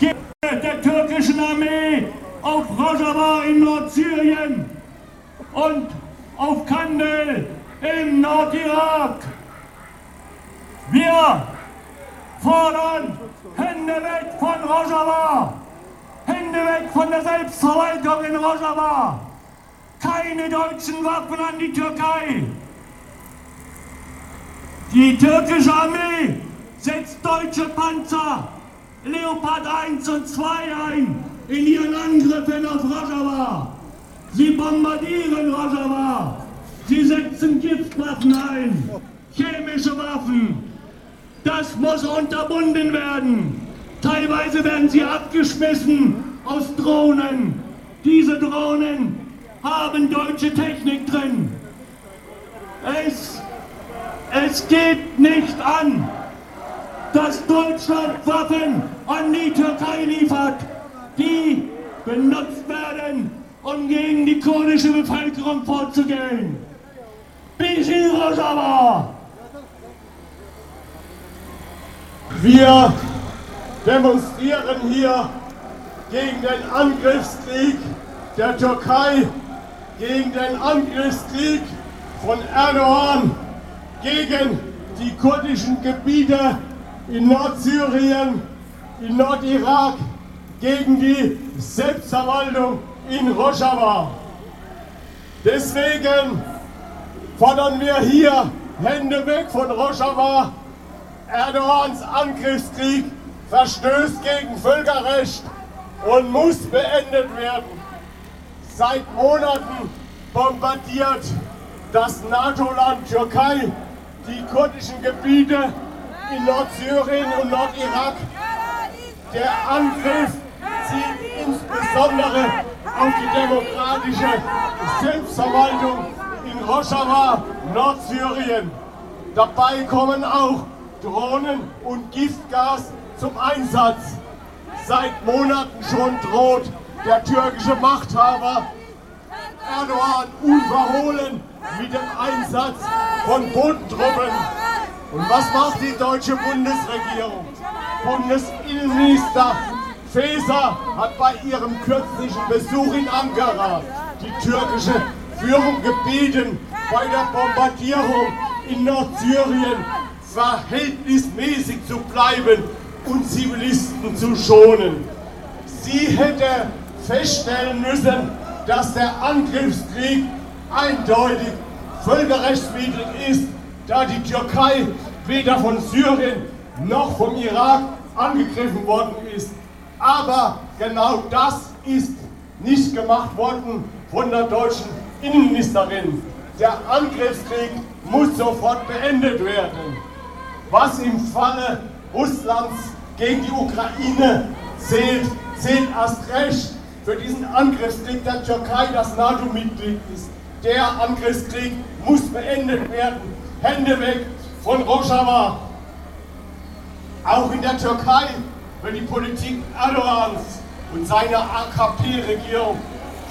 der türkischen Armee auf Rojava in Nordsyrien und auf Kandel im Nordirak. Wir fordern Hände weg von Rojava, Hände weg von der Selbstverwaltung in Rojava, keine deutschen Waffen an die Türkei. Die türkische Armee setzt deutsche Panzer Leopard 1 und 2 ein in ihren Angriffen auf Rojava. Sie bombardieren Rojava. Sie setzen Giftwaffen ein, chemische Waffen. Das muss unterbunden werden. Teilweise werden sie abgeschmissen aus Drohnen. Diese Drohnen haben deutsche Technik drin. Es, es geht nicht an, dass Deutschland Waffen an die Türkei liefert, die benutzt werden, um gegen die kurdische Bevölkerung vorzugehen. Bishir Rojava! Wir demonstrieren hier gegen den Angriffskrieg der Türkei, gegen den Angriffskrieg von Erdogan gegen die kurdischen Gebiete in Nordsyrien, in Nordirak, gegen die Selbstverwaltung in Rojava. Deswegen fordern wir hier Hände weg von Rojava. Erdogans Angriffskrieg verstößt gegen Völkerrecht und muss beendet werden. Seit Monaten bombardiert das NATO-Land Türkei die kurdischen Gebiete in Nordsyrien und Nordirak. Der Angriff zielt insbesondere auf die demokratische Selbstverwaltung in Rojava, Nordsyrien. Dabei kommen auch Drohnen und Giftgas zum Einsatz. Seit Monaten schon droht der türkische Machthaber Erdogan unverhohlen mit dem Einsatz von Bodentruppen. Und was macht die deutsche Bundesregierung? Bundesinnenminister Faeser hat bei ihrem kürzlichen Besuch in Ankara die türkische Führung gebeten, bei der Bombardierung in Nordsyrien verhältnismäßig zu bleiben und Zivilisten zu schonen. Sie hätte feststellen müssen, dass der Angriffskrieg eindeutig völkerrechtswidrig ist, da die Türkei weder von Syrien noch vom Irak angegriffen worden ist. Aber genau das ist nicht gemacht worden von der deutschen Innenministerin. Der Angriffskrieg muss sofort beendet werden. Was im Falle Russlands gegen die Ukraine zählt, zählt erst recht für diesen Angriffskrieg der Türkei, das NATO-Mitglied ist. Der Angriffskrieg muss beendet werden. Hände weg von Rojava. Auch in der Türkei wird die Politik Erdogans und seiner AKP-Regierung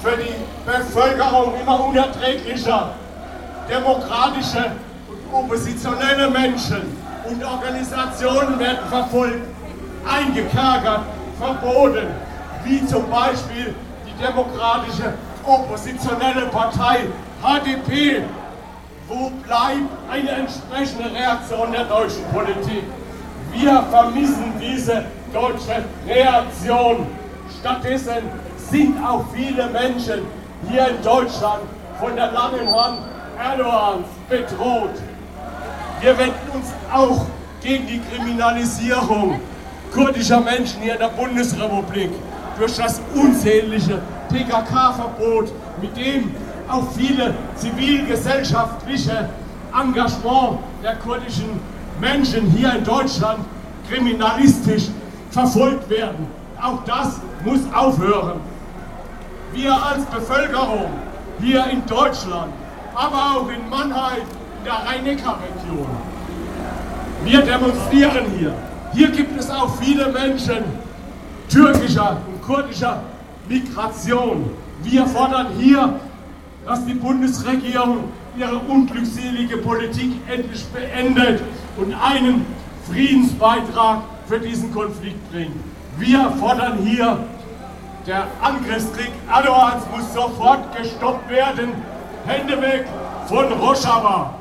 für die Bevölkerung immer unerträglicher. Demokratische und oppositionelle Menschen und Organisationen werden verfolgt, eingekerkert, verboten, wie zum Beispiel die demokratische oppositionelle Partei HDP. Wo bleibt eine entsprechende Reaktion der deutschen Politik? Wir vermissen diese deutsche Reaktion. Stattdessen sind auch viele Menschen hier in Deutschland von der langen Hand Erdogans bedroht. Wir wenden uns auch gegen die Kriminalisierung kurdischer Menschen hier in der Bundesrepublik durch das unzählige PKK-Verbot, mit dem auch viele zivilgesellschaftliche Engagement der kurdischen Menschen hier in Deutschland kriminalistisch verfolgt werden. Auch das muss aufhören. Wir als Bevölkerung hier in Deutschland, aber auch in Mannheim, in der Rhein-Neckar-Region, wir demonstrieren hier. Hier gibt es auch viele Menschen türkischer und kurdischer Migration. Wir fordern hier, dass die Bundesregierung ihre unglückselige Politik endlich beendet und einen Friedensbeitrag für diesen Konflikt bringt. Wir fordern hier, der Angriffskrieg Erdogans muss sofort gestoppt werden. Hände weg von Rojava!